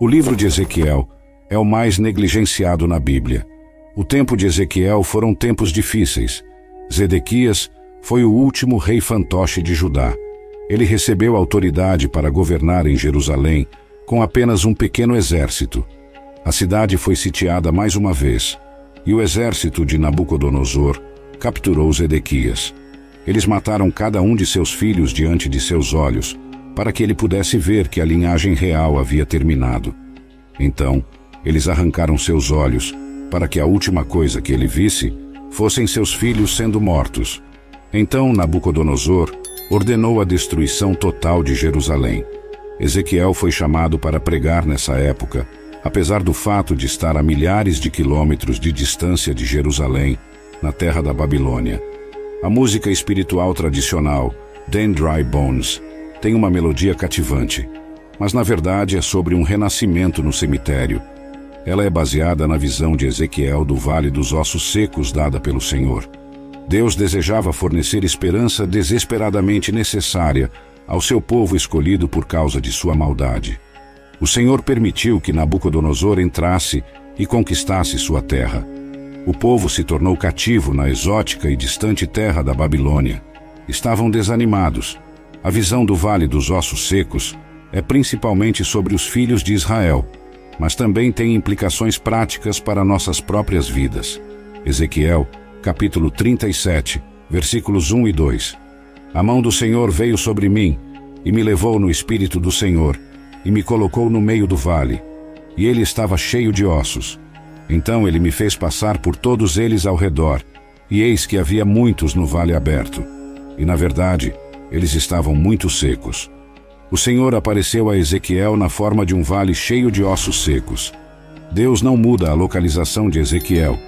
O livro de Ezequiel é o mais negligenciado na Bíblia. O tempo de Ezequiel foram tempos difíceis. Zedequias foi o último rei fantoche de Judá. Ele recebeu autoridade para governar em Jerusalém com apenas um pequeno exército. A cidade foi sitiada mais uma vez, e o exército de Nabucodonosor capturou Zedequias. Eles mataram cada um de seus filhos diante de seus olhos, para que ele pudesse ver que a linhagem real havia terminado. Então, eles arrancaram seus olhos, para que a última coisa que ele visse fossem seus filhos sendo mortos. Então Nabucodonosor ordenou a destruição total de Jerusalém. Ezequiel foi chamado para pregar nessa época, apesar do fato de estar a milhares de quilômetros de distância de Jerusalém, na terra da Babilônia. A música espiritual tradicional, Then Dry Bones, tem uma melodia cativante, mas na verdade é sobre um renascimento no cemitério. Ela é baseada na visão de Ezequiel do Vale dos Ossos Secos dada pelo Senhor. Deus desejava fornecer esperança desesperadamente necessária ao seu povo escolhido por causa de sua maldade. O Senhor permitiu que Nabucodonosor entrasse e conquistasse sua terra. O povo se tornou cativo na exótica e distante terra da Babilônia. Estavam desanimados, a visão do Vale dos Ossos Secos é principalmente sobre os filhos de Israel, mas também tem implicações práticas para nossas próprias vidas. Ezequiel, capítulo 37, versículos 1 e 2. A mão do Senhor veio sobre mim e me levou no espírito do Senhor e me colocou no meio do vale, e ele estava cheio de ossos. Então ele me fez passar por todos eles ao redor, e eis que havia muitos no vale aberto. E na verdade, eles estavam muito secos. O Senhor apareceu a Ezequiel na forma de um vale cheio de ossos secos. Deus não muda a localização de Ezequiel,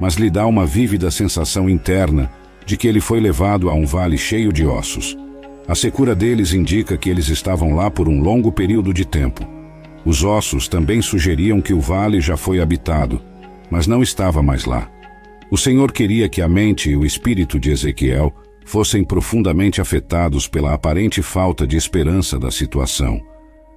mas lhe dá uma vívida sensação interna de que ele foi levado a um vale cheio de ossos. A secura deles indica que eles estavam lá por um longo período de tempo. Os ossos também sugeriam que o vale já foi habitado, mas não estava mais lá. O Senhor queria que a mente e o espírito de Ezequiel fossem profundamente afetados pela aparente falta de esperança da situação.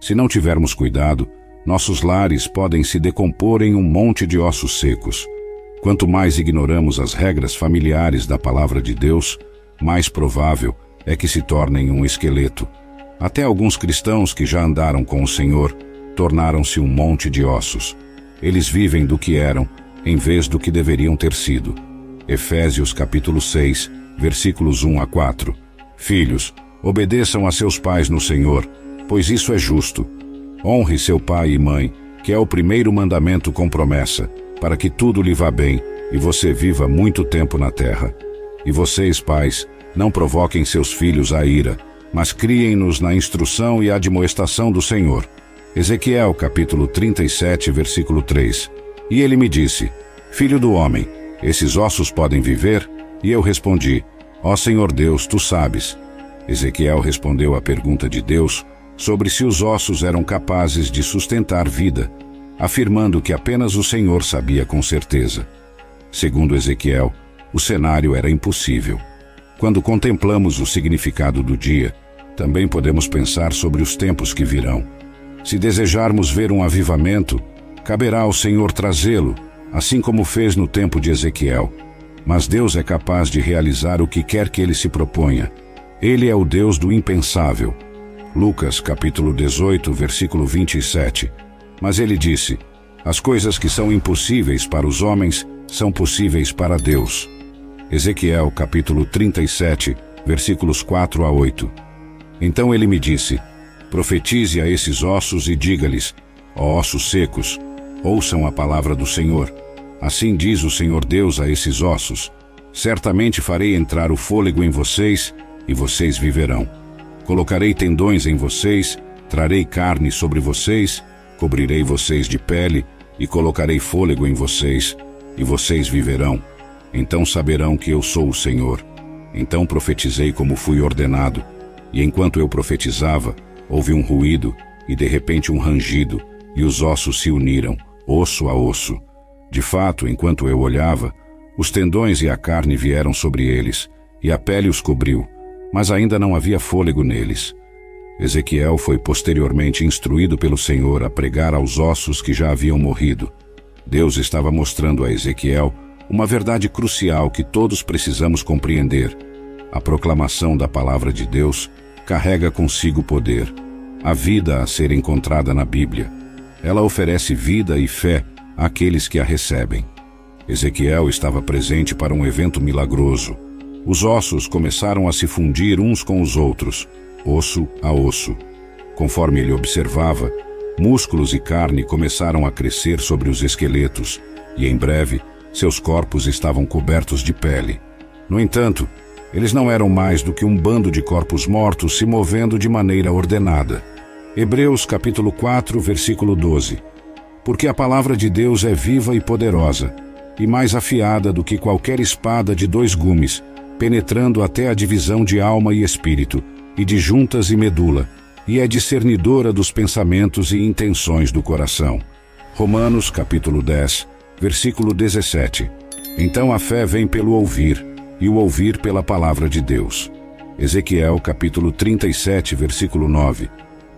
Se não tivermos cuidado, nossos lares podem se decompor em um monte de ossos secos. Quanto mais ignoramos as regras familiares da palavra de Deus, mais provável é que se tornem um esqueleto. Até alguns cristãos que já andaram com o Senhor tornaram-se um monte de ossos. Eles vivem do que eram, em vez do que deveriam ter sido. Efésios capítulo 6, versículos 1 a 4. Filhos, obedeçam a seus pais no Senhor, pois isso é justo. Honre seu pai e mãe, que é o primeiro mandamento com promessa, para que tudo lhe vá bem e você viva muito tempo na terra. E vocês, pais, não provoquem seus filhos à ira, mas criem-nos na instrução e admoestação do Senhor. Ezequiel capítulo 37, versículo 3. E ele me disse: Filho do homem, esses ossos podem viver? E eu respondi: Ó Senhor Deus, tu sabes. Ezequiel respondeu à pergunta de Deus sobre se os ossos eram capazes de sustentar vida, afirmando que apenas o Senhor sabia com certeza. Segundo Ezequiel, o cenário era impossível. Quando contemplamos o significado do dia, também podemos pensar sobre os tempos que virão. Se desejarmos ver um avivamento, caberá ao Senhor trazê-lo, assim como fez no tempo de Ezequiel mas Deus é capaz de realizar o que quer que ele se proponha. Ele é o Deus do impensável. Lucas capítulo 18, versículo 27. Mas ele disse: As coisas que são impossíveis para os homens são possíveis para Deus. Ezequiel capítulo 37, versículos 4 a 8. Então ele me disse: Profetize a esses ossos e diga-lhes: Ó ossos secos, ouçam a palavra do Senhor. Assim diz o Senhor Deus a esses ossos: Certamente farei entrar o fôlego em vocês, e vocês viverão. Colocarei tendões em vocês, trarei carne sobre vocês, cobrirei vocês de pele, e colocarei fôlego em vocês, e vocês viverão. Então saberão que eu sou o Senhor. Então profetizei como fui ordenado, e enquanto eu profetizava, houve um ruído, e de repente um rangido, e os ossos se uniram, osso a osso. De fato, enquanto eu olhava, os tendões e a carne vieram sobre eles, e a pele os cobriu, mas ainda não havia fôlego neles. Ezequiel foi posteriormente instruído pelo Senhor a pregar aos ossos que já haviam morrido. Deus estava mostrando a Ezequiel uma verdade crucial que todos precisamos compreender. A proclamação da palavra de Deus carrega consigo poder, a vida a ser encontrada na Bíblia. Ela oferece vida e fé àqueles que a recebem. Ezequiel estava presente para um evento milagroso. Os ossos começaram a se fundir uns com os outros, osso a osso. Conforme ele observava, músculos e carne começaram a crescer sobre os esqueletos, e em breve seus corpos estavam cobertos de pele. No entanto, eles não eram mais do que um bando de corpos mortos se movendo de maneira ordenada. Hebreus capítulo 4, versículo 12. Porque a palavra de Deus é viva e poderosa, e mais afiada do que qualquer espada de dois gumes, penetrando até a divisão de alma e espírito, e de juntas e medula, e é discernidora dos pensamentos e intenções do coração. Romanos capítulo 10, versículo 17. Então a fé vem pelo ouvir, e o ouvir pela palavra de Deus. Ezequiel capítulo 37, versículo 9.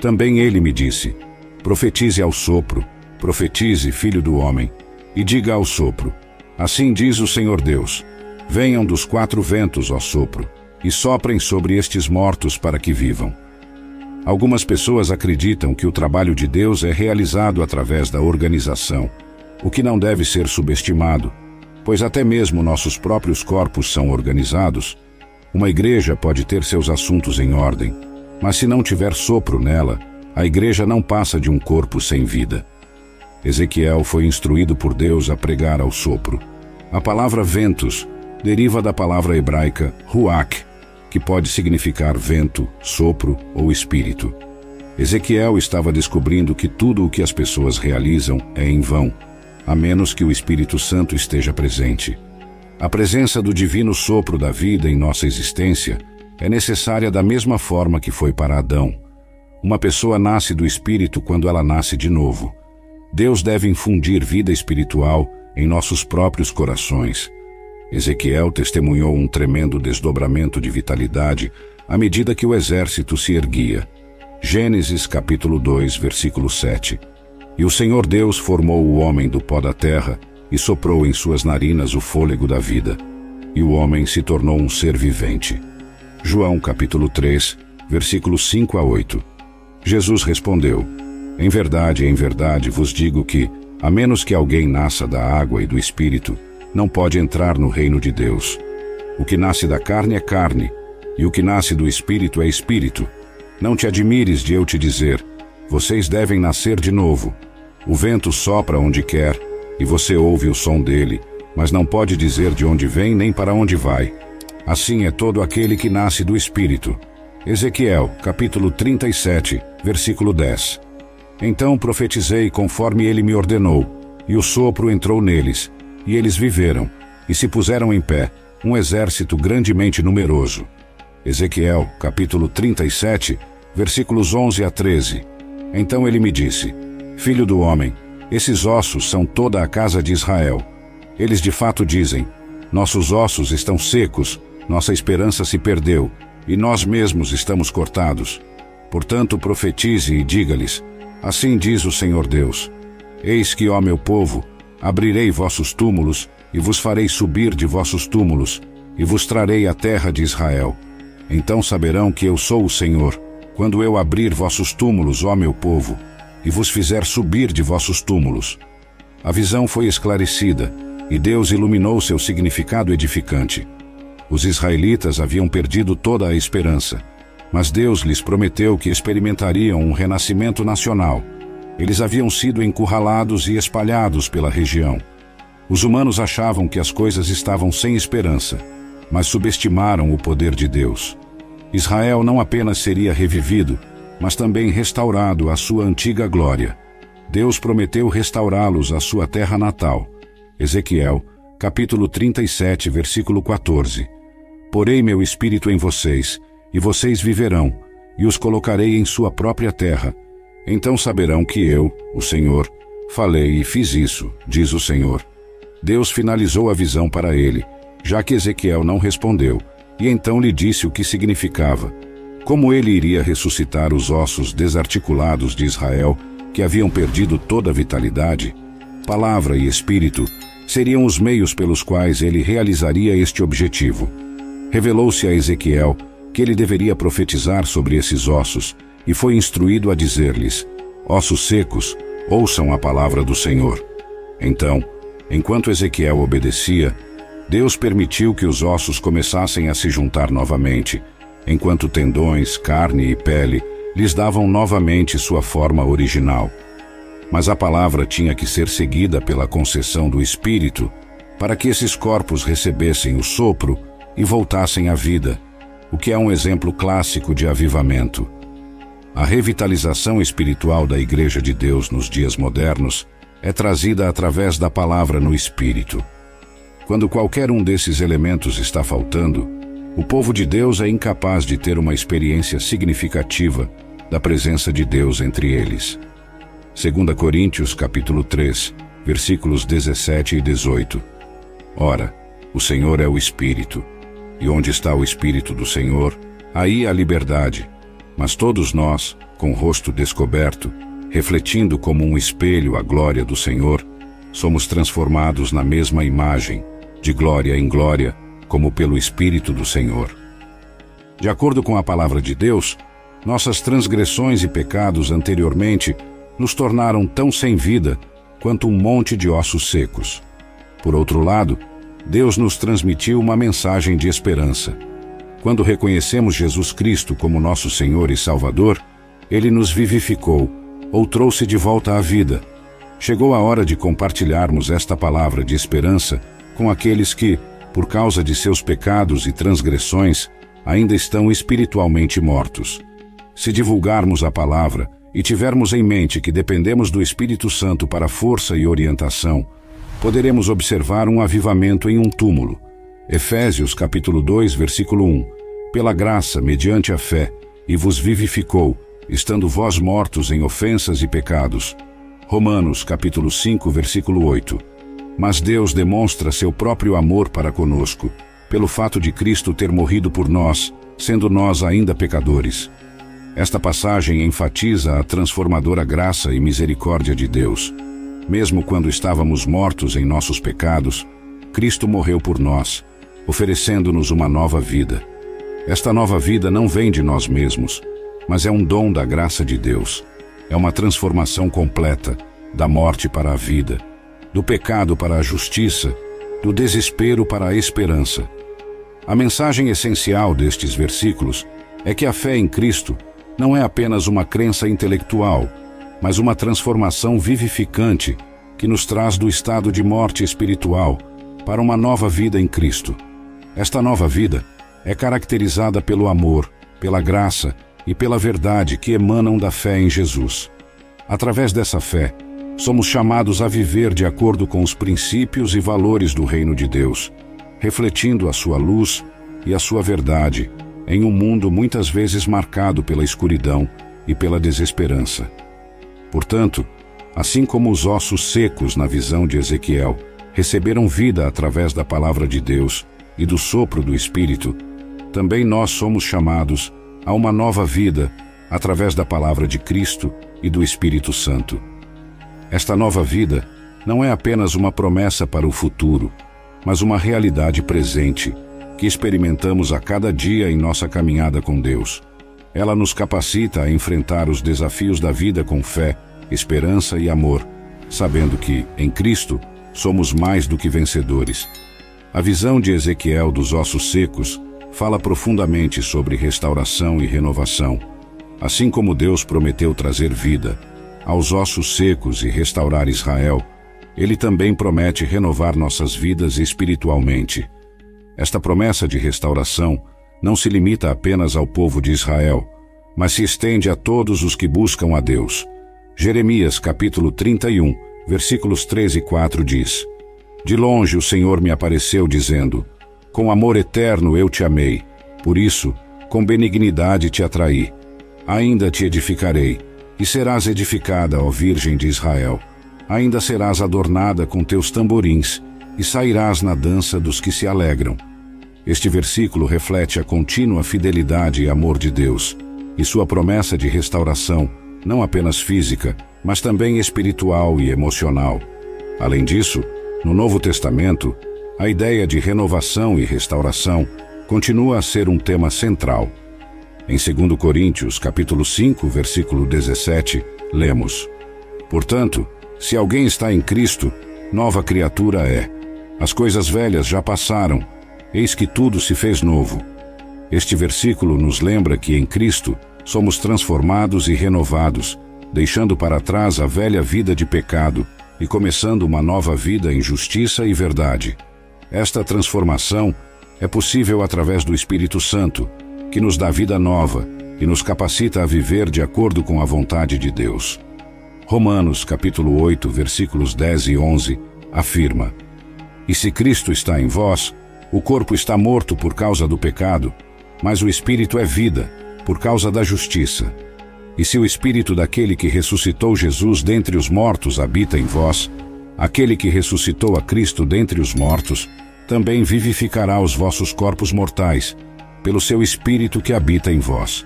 Também ele me disse: Profetize ao sopro, profetize, filho do homem, e diga ao sopro: Assim diz o Senhor Deus: Venham dos quatro ventos, ó sopro, e soprem sobre estes mortos para que vivam. Algumas pessoas acreditam que o trabalho de Deus é realizado através da organização, o que não deve ser subestimado, pois até mesmo nossos próprios corpos são organizados. Uma igreja pode ter seus assuntos em ordem, mas se não tiver sopro nela, a igreja não passa de um corpo sem vida. Ezequiel foi instruído por Deus a pregar ao sopro. A palavra ventos deriva da palavra hebraica ruach, que pode significar vento, sopro ou espírito. Ezequiel estava descobrindo que tudo o que as pessoas realizam é em vão, a menos que o Espírito Santo esteja presente. A presença do divino sopro da vida em nossa existência é necessária da mesma forma que foi para Adão. Uma pessoa nasce do Espírito quando ela nasce de novo. Deus deve infundir vida espiritual em nossos próprios corações. Ezequiel testemunhou um tremendo desdobramento de vitalidade à medida que o exército se erguia. Gênesis capítulo 2, versículo 7. E o Senhor Deus formou o homem do pó da terra e soprou em suas narinas o fôlego da vida. E o homem se tornou um ser vivente. João capítulo 3, versículos 5 a 8. Jesus respondeu: Em verdade, em verdade vos digo que, a menos que alguém nasça da água e do espírito, não pode entrar no reino de Deus. O que nasce da carne é carne, e o que nasce do espírito é espírito. Não te admires de eu te dizer: vocês devem nascer de novo. O vento sopra onde quer, e você ouve o som dele, mas não pode dizer de onde vem nem para onde vai. Assim é todo aquele que nasce do espírito. Ezequiel, capítulo 37, versículo 10. Então profetizei conforme ele me ordenou, e o sopro entrou neles, e eles viveram, e se puseram em pé, um exército grandemente numeroso. Ezequiel, capítulo 37, versículos 11 a 13. Então ele me disse: Filho do homem, esses ossos são toda a casa de Israel. Eles de fato dizem: Nossos ossos estão secos, nossa esperança se perdeu, e nós mesmos estamos cortados. Portanto, profetize e diga-lhes: Assim diz o Senhor Deus: Eis que, ó meu povo, Abrirei vossos túmulos, e vos farei subir de vossos túmulos, e vos trarei a terra de Israel. Então saberão que eu sou o Senhor, quando eu abrir vossos túmulos, ó meu povo, e vos fizer subir de vossos túmulos. A visão foi esclarecida, e Deus iluminou seu significado edificante. Os israelitas haviam perdido toda a esperança, mas Deus lhes prometeu que experimentariam um renascimento nacional eles haviam sido encurralados e espalhados pela região. Os humanos achavam que as coisas estavam sem esperança, mas subestimaram o poder de Deus. Israel não apenas seria revivido, mas também restaurado à sua antiga glória. Deus prometeu restaurá-los à sua terra natal. Ezequiel, capítulo 37, versículo 14. Porei meu espírito em vocês, e vocês viverão, e os colocarei em sua própria terra, então saberão que eu, o Senhor, falei e fiz isso, diz o Senhor. Deus finalizou a visão para ele, já que Ezequiel não respondeu, e então lhe disse o que significava. Como ele iria ressuscitar os ossos desarticulados de Israel, que haviam perdido toda a vitalidade? Palavra e espírito seriam os meios pelos quais ele realizaria este objetivo. Revelou-se a Ezequiel que ele deveria profetizar sobre esses ossos e foi instruído a dizer-lhes: Ossos secos, ouçam a palavra do Senhor. Então, enquanto Ezequiel obedecia, Deus permitiu que os ossos começassem a se juntar novamente, enquanto tendões, carne e pele lhes davam novamente sua forma original. Mas a palavra tinha que ser seguida pela concessão do Espírito, para que esses corpos recebessem o sopro e voltassem à vida, o que é um exemplo clássico de avivamento. A revitalização espiritual da Igreja de Deus nos dias modernos é trazida através da palavra no Espírito. Quando qualquer um desses elementos está faltando, o povo de Deus é incapaz de ter uma experiência significativa da presença de Deus entre eles. 2 Coríntios capítulo 3, versículos 17 e 18. Ora, o Senhor é o Espírito, e onde está o Espírito do Senhor, aí há liberdade. Mas todos nós, com o rosto descoberto, refletindo como um espelho a glória do Senhor, somos transformados na mesma imagem, de glória em glória, como pelo Espírito do Senhor. De acordo com a palavra de Deus, nossas transgressões e pecados anteriormente nos tornaram tão sem vida quanto um monte de ossos secos. Por outro lado, Deus nos transmitiu uma mensagem de esperança. Quando reconhecemos Jesus Cristo como nosso Senhor e Salvador, ele nos vivificou ou trouxe de volta à vida. Chegou a hora de compartilharmos esta palavra de esperança com aqueles que, por causa de seus pecados e transgressões, ainda estão espiritualmente mortos. Se divulgarmos a palavra e tivermos em mente que dependemos do Espírito Santo para força e orientação, poderemos observar um avivamento em um túmulo. Efésios capítulo 2, versículo 1 pela graça, mediante a fé, e vos vivificou, estando vós mortos em ofensas e pecados. Romanos capítulo 5, versículo 8. Mas Deus demonstra seu próprio amor para conosco, pelo fato de Cristo ter morrido por nós, sendo nós ainda pecadores. Esta passagem enfatiza a transformadora graça e misericórdia de Deus. Mesmo quando estávamos mortos em nossos pecados, Cristo morreu por nós, oferecendo-nos uma nova vida. Esta nova vida não vem de nós mesmos, mas é um dom da graça de Deus. É uma transformação completa, da morte para a vida, do pecado para a justiça, do desespero para a esperança. A mensagem essencial destes versículos é que a fé em Cristo não é apenas uma crença intelectual, mas uma transformação vivificante que nos traz do estado de morte espiritual para uma nova vida em Cristo. Esta nova vida é caracterizada pelo amor, pela graça e pela verdade que emanam da fé em Jesus. Através dessa fé, somos chamados a viver de acordo com os princípios e valores do reino de Deus, refletindo a sua luz e a sua verdade em um mundo muitas vezes marcado pela escuridão e pela desesperança. Portanto, assim como os ossos secos na visão de Ezequiel receberam vida através da palavra de Deus e do sopro do Espírito, também nós somos chamados a uma nova vida através da palavra de Cristo e do Espírito Santo. Esta nova vida não é apenas uma promessa para o futuro, mas uma realidade presente que experimentamos a cada dia em nossa caminhada com Deus. Ela nos capacita a enfrentar os desafios da vida com fé, esperança e amor, sabendo que, em Cristo, somos mais do que vencedores. A visão de Ezequiel dos ossos secos fala profundamente sobre restauração e renovação. Assim como Deus prometeu trazer vida aos ossos secos e restaurar Israel, ele também promete renovar nossas vidas espiritualmente. Esta promessa de restauração não se limita apenas ao povo de Israel, mas se estende a todos os que buscam a Deus. Jeremias capítulo 31, versículos 3 e 4 diz: De longe o Senhor me apareceu dizendo: com amor eterno eu te amei, por isso, com benignidade te atraí. Ainda te edificarei, e serás edificada, ó Virgem de Israel. Ainda serás adornada com teus tamborins, e sairás na dança dos que se alegram. Este versículo reflete a contínua fidelidade e amor de Deus e sua promessa de restauração, não apenas física, mas também espiritual e emocional. Além disso, no Novo Testamento, a ideia de renovação e restauração continua a ser um tema central. Em 2 Coríntios, capítulo 5, versículo 17, lemos: Portanto, se alguém está em Cristo, nova criatura é. As coisas velhas já passaram, eis que tudo se fez novo. Este versículo nos lembra que em Cristo somos transformados e renovados, deixando para trás a velha vida de pecado e começando uma nova vida em justiça e verdade. Esta transformação é possível através do Espírito Santo, que nos dá vida nova e nos capacita a viver de acordo com a vontade de Deus. Romanos capítulo 8, versículos 10 e 11 afirma: E se Cristo está em vós, o corpo está morto por causa do pecado, mas o espírito é vida por causa da justiça. E se o espírito daquele que ressuscitou Jesus dentre os mortos habita em vós, aquele que ressuscitou a Cristo dentre os mortos, também vivificará os vossos corpos mortais, pelo seu espírito que habita em vós.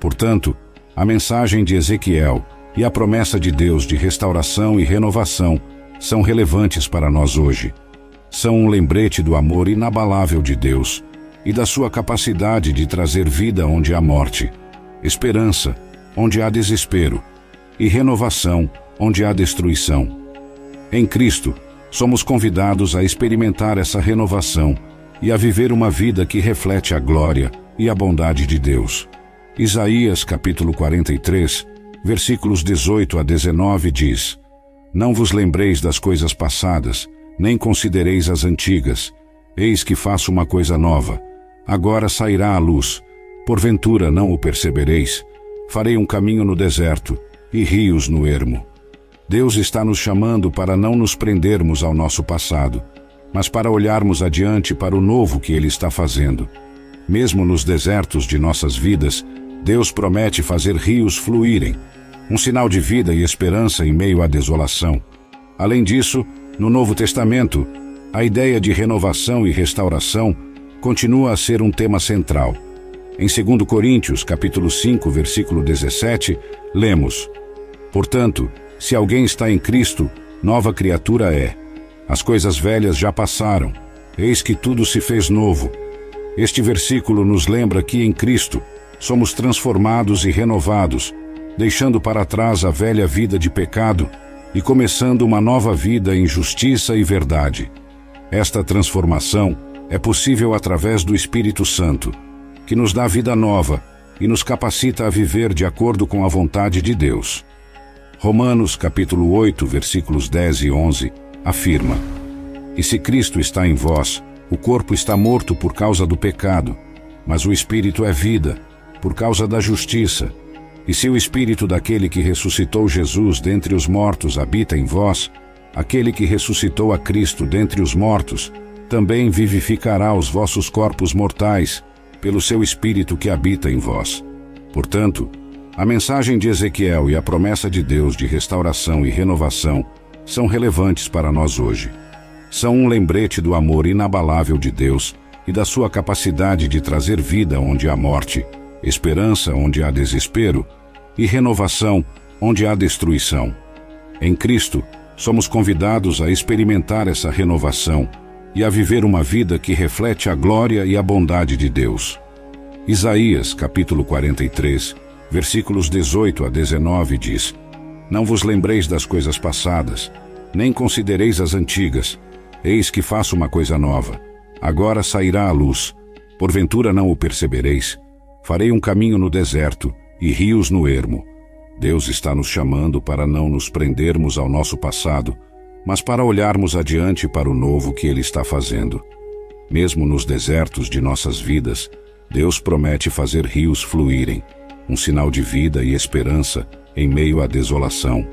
Portanto, a mensagem de Ezequiel e a promessa de Deus de restauração e renovação são relevantes para nós hoje. São um lembrete do amor inabalável de Deus e da sua capacidade de trazer vida onde há morte, esperança onde há desespero e renovação onde há destruição. Em Cristo, somos convidados a experimentar essa renovação e a viver uma vida que reflete a glória e a bondade de Deus. Isaías capítulo 43 versículos 18 a 19 diz: Não vos lembreis das coisas passadas, nem considereis as antigas. Eis que faço uma coisa nova. Agora sairá a luz. Porventura não o percebereis. Farei um caminho no deserto e rios no ermo. Deus está nos chamando para não nos prendermos ao nosso passado, mas para olharmos adiante para o novo que Ele está fazendo. Mesmo nos desertos de nossas vidas, Deus promete fazer rios fluírem, um sinal de vida e esperança em meio à desolação. Além disso, no Novo Testamento, a ideia de renovação e restauração continua a ser um tema central. Em 2 Coríntios, capítulo 5, versículo 17, lemos: Portanto, se alguém está em Cristo, nova criatura é. As coisas velhas já passaram, eis que tudo se fez novo. Este versículo nos lembra que em Cristo somos transformados e renovados, deixando para trás a velha vida de pecado e começando uma nova vida em justiça e verdade. Esta transformação é possível através do Espírito Santo, que nos dá vida nova e nos capacita a viver de acordo com a vontade de Deus. Romanos capítulo 8, versículos 10 e 11 afirma: E se Cristo está em vós, o corpo está morto por causa do pecado, mas o espírito é vida por causa da justiça. E se o espírito daquele que ressuscitou Jesus dentre os mortos habita em vós, aquele que ressuscitou a Cristo dentre os mortos também vivificará os vossos corpos mortais pelo seu espírito que habita em vós. Portanto, a mensagem de Ezequiel e a promessa de Deus de restauração e renovação são relevantes para nós hoje. São um lembrete do amor inabalável de Deus e da sua capacidade de trazer vida onde há morte esperança onde há desespero e renovação onde há destruição. Em Cristo, somos convidados a experimentar essa renovação e a viver uma vida que reflete a glória e a bondade de Deus. Isaías, capítulo 43, versículos 18 a 19 diz: Não vos lembreis das coisas passadas, nem considereis as antigas. Eis que faço uma coisa nova. Agora sairá a luz. Porventura não o percebereis. Farei um caminho no deserto e rios no ermo. Deus está nos chamando para não nos prendermos ao nosso passado, mas para olharmos adiante para o novo que Ele está fazendo. Mesmo nos desertos de nossas vidas, Deus promete fazer rios fluírem, um sinal de vida e esperança em meio à desolação.